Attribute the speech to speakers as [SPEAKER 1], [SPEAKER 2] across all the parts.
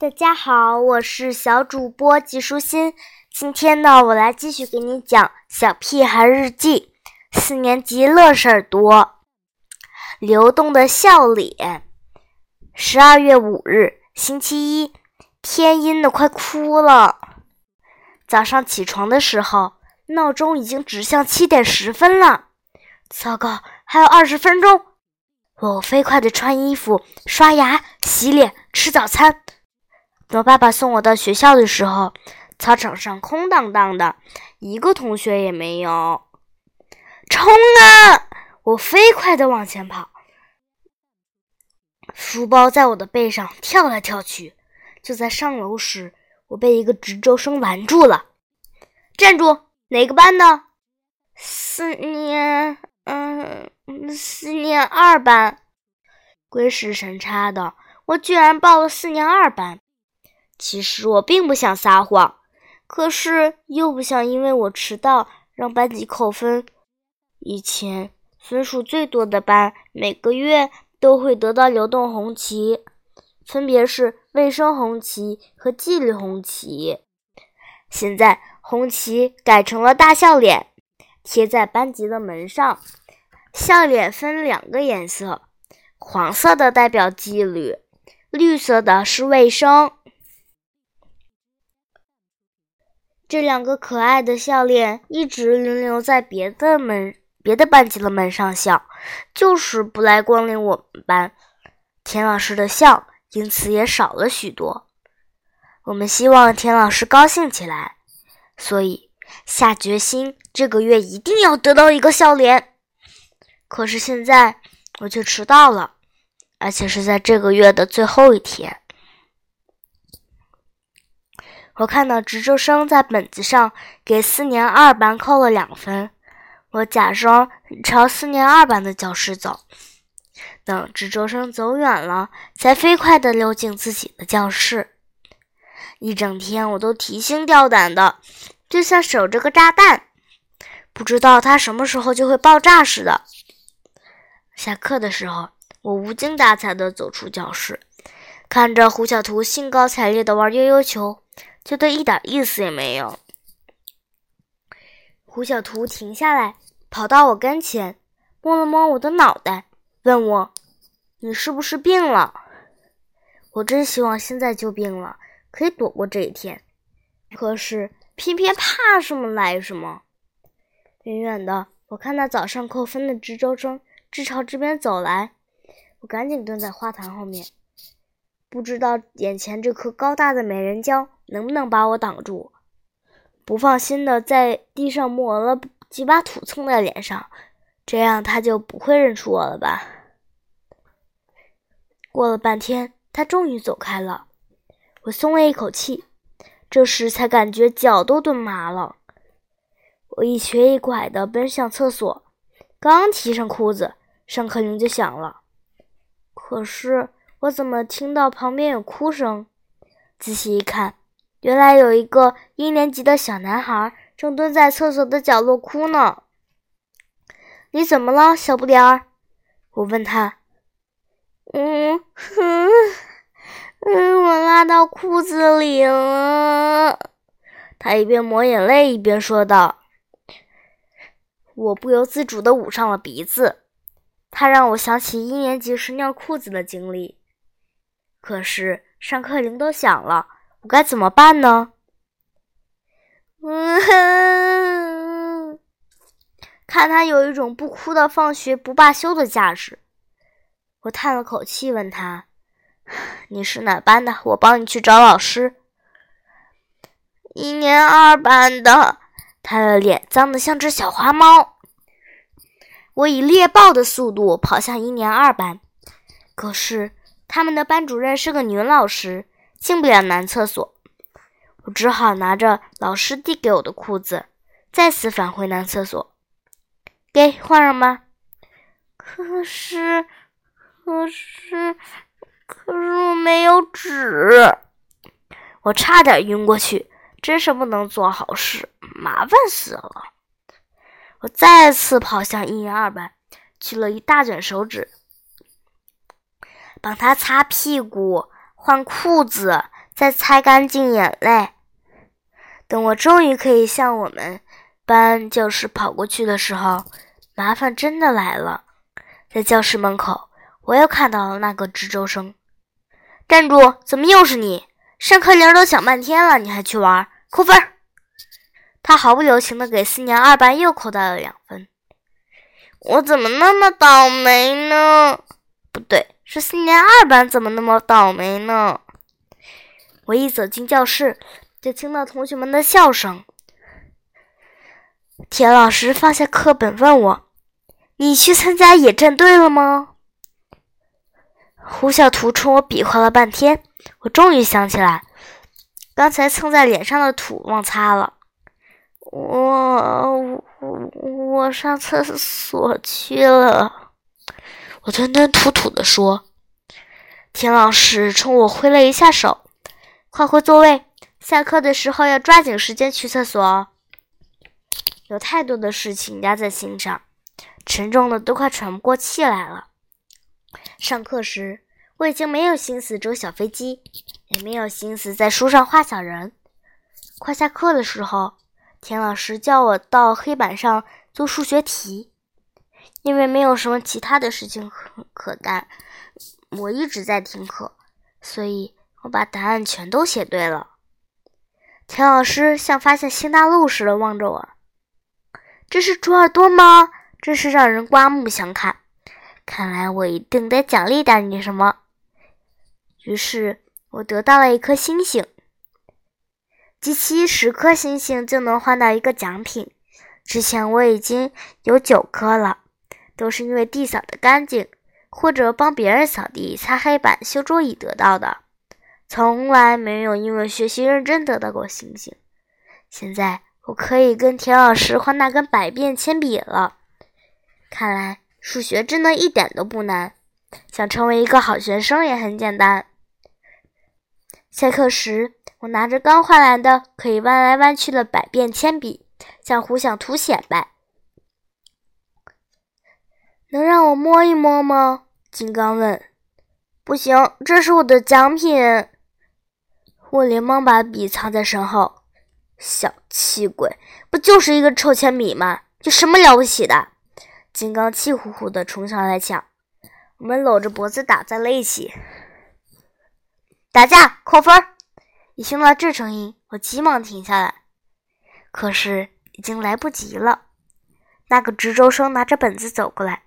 [SPEAKER 1] 大家好，我是小主播吉舒心。今天呢，我来继续给你讲《小屁孩日记》四年级乐事儿多。流动的笑脸。十二月五日，星期一，天阴的快哭了。早上起床的时候，闹钟已经指向七点十分了。糟糕，还有二十分钟。我飞快地穿衣服、刷牙、洗脸、吃早餐。等爸爸送我到学校的时候，操场上空荡荡的，一个同学也没有。冲啊！我飞快地往前跑，书包在我的背上跳来跳去。就在上楼时，我被一个值周生拦住了。站住！哪个班的？四年，嗯，四年二班。鬼使神差的，我居然报了四年二班。其实我并不想撒谎，可是又不想因为我迟到让班级扣分。以前分数最多的班每个月都会得到流动红旗，分别是卫生红旗和纪律红旗。现在红旗改成了大笑脸，贴在班级的门上。笑脸分两个颜色，黄色的代表纪律，绿色的是卫生。这两个可爱的笑脸一直轮流在别的门、别的班级的门上笑，就是不来光临我们班。田老师的笑因此也少了许多。我们希望田老师高兴起来，所以下决心这个月一定要得到一个笑脸。可是现在我却迟到了，而且是在这个月的最后一天。我看到值周生在本子上给四年二班扣了两分，我假装朝四年二班的教室走，等值周生走远了，才飞快地溜进自己的教室。一整天我都提心吊胆的，就像守着个炸弹，不知道它什么时候就会爆炸似的。下课的时候，我无精打采地走出教室，看着胡小图兴高采烈地玩悠悠球。觉得一点意思也没有。胡小图停下来，跑到我跟前，摸了摸我的脑袋，问我：“你是不是病了？”我真希望现在就病了，可以躲过这一天。可是偏偏怕什么来什么。远远的，我看到早上扣分的值周生正朝这边走来，我赶紧蹲在花坛后面。不知道眼前这棵高大的美人蕉能不能把我挡住？不放心的在地上抹了几把土，蹭在脸上，这样他就不会认出我了吧？过了半天，他终于走开了，我松了一口气。这时才感觉脚都蹲麻了。我一瘸一拐的奔向厕所，刚提上裤子，上课铃就响了。可是。我怎么听到旁边有哭声？仔细一看，原来有一个一年级的小男孩正蹲在厕所的角落哭呢。你怎么了，小不点儿？我问他。嗯哼，嗯，我拉到裤子里了。他一边抹眼泪一边说道。我不由自主地捂上了鼻子。他让我想起一年级时尿裤子的经历。可是上课铃都响了，该怎么办呢？嗯，看他有一种不哭的放学不罢休的架势，我叹了口气，问他：“你是哪班的？我帮你去找老师。”一年二班的，他的脸脏得像只小花猫。我以猎豹的速度跑向一年二班，可是。他们的班主任是个女老师，进不了男厕所。我只好拿着老师递给我的裤子，再次返回男厕所。给换上吧。可是，可是，可是我没有纸。我差点晕过去，真是不能做好事，麻烦死了。我再次跑向一年二班，取了一大卷手纸。帮他擦屁股、换裤子，再擦干净眼泪。等我终于可以向我们班教室跑过去的时候，麻烦真的来了。在教室门口，我又看到了那个值周生。站住！怎么又是你？上课铃都响半天了，你还去玩？扣分！他毫不留情地给四年二班又扣掉了两分。我怎么那么倒霉呢？不对，是四年二班怎么那么倒霉呢？我一走进教室，就听到同学们的笑声。田老师放下课本问我：“你去参加野战队了吗？”胡小图冲我比划了半天，我终于想起来，刚才蹭在脸上的土忘擦了。我我我上厕所去了。我吞吞吐吐地说。田老师冲我挥了一下手。快回座位！下课的时候要抓紧时间去厕所哦。有太多的事情压在心上，沉重的都快喘不过气来了。上课时，我已经没有心思折小飞机，也没有心思在书上画小人。快下课的时候，田老师叫我到黑板上做数学题，因为没有什么其他的事情可可干，我一直在听课，所以。我把答案全都写对了。田老师像发现新大陆似的望着我。这是猪耳朵吗？真是让人刮目相看。看来我一定得奖励点你什么。于是我得到了一颗星星。集齐十颗星星就能换到一个奖品。之前我已经有九颗了，都是因为地扫得干净，或者帮别人扫地、擦黑板、修桌椅得到的。从来没有因为学习认真得到过星星。现在我可以跟田老师换那根百变铅笔了。看来数学真的一点都不难，想成为一个好学生也很简单。下课时，我拿着刚换来的可以弯来弯去的百变铅笔，向胡想图显摆。能让我摸一摸吗？金刚问。不行，这是我的奖品。我连忙把笔藏在身后，小气鬼，不就是一个臭铅笔吗？有什么了不起的？金刚气呼呼地冲上来抢，我们搂着脖子打在了一起，打架扣分。一听到这声音，我急忙停下来，可是已经来不及了。那个值周生拿着本子走过来，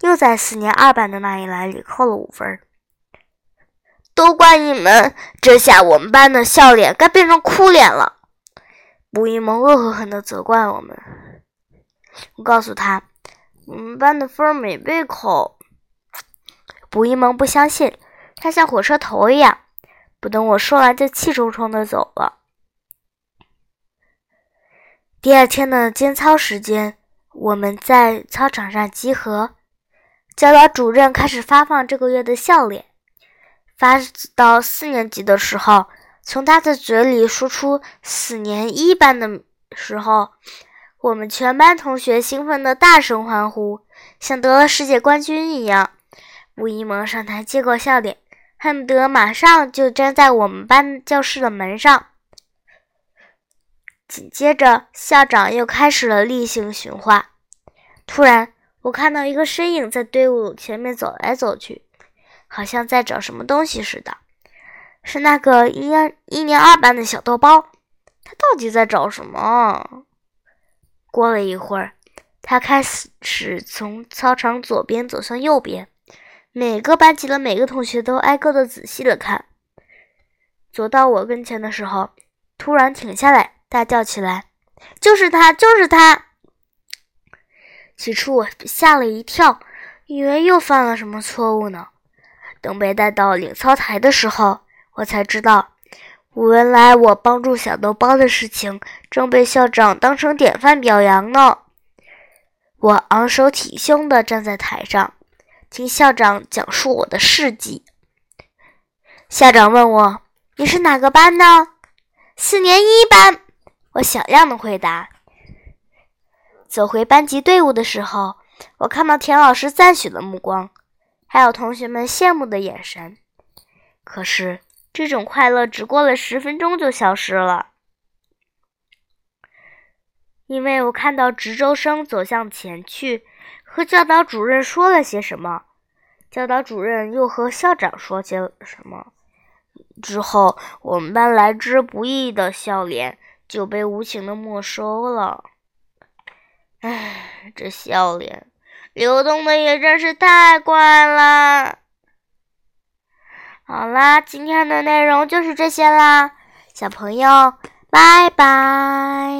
[SPEAKER 1] 又在四年二班的那一栏里扣了五分。都怪你们！这下我们班的笑脸该变成哭脸了。卜一萌恶狠狠地责怪我们。我告诉他，我们班的分没被扣。卜一萌不相信，他像火车头一样，不等我说完就气冲冲地走了。第二天的间操时间，我们在操场上集合，教导主任开始发放这个月的笑脸。发到四年级的时候，从他的嘴里说出“四年一班”的时候，我们全班同学兴奋的大声欢呼，像得了世界冠军一样。吴一萌上台接过笑脸，恨不得马上就站在我们班教室的门上。紧接着，校长又开始了例行训话。突然，我看到一个身影在队伍前面走来走去。好像在找什么东西似的，是那个一二一年二班的小豆包。他到底在找什么？过了一会儿，他开始从操场左边走向右边，每个班级的每个同学都挨个的仔细的看。走到我跟前的时候，突然停下来，大叫起来：“就是他，就是他！”起初我吓了一跳，以为又犯了什么错误呢。等被带到领操台的时候，我才知道，原来我帮助小豆包的事情正被校长当成典范表扬呢。我昂首挺胸地站在台上，听校长讲述我的事迹。校长问我：“你是哪个班的？”“四年一班。”我小样的回答。走回班级队伍的时候，我看到田老师赞许的目光。还有同学们羡慕的眼神，可是这种快乐只过了十分钟就消失了，因为我看到值周生走向前去，和教导主任说了些什么。教导主任又和校长说些什么？之后，我们班来之不易的笑脸就被无情的没收了。唉，这笑脸流动的也真是太快了。好啦，今天的内容就是这些啦，小朋友，拜拜。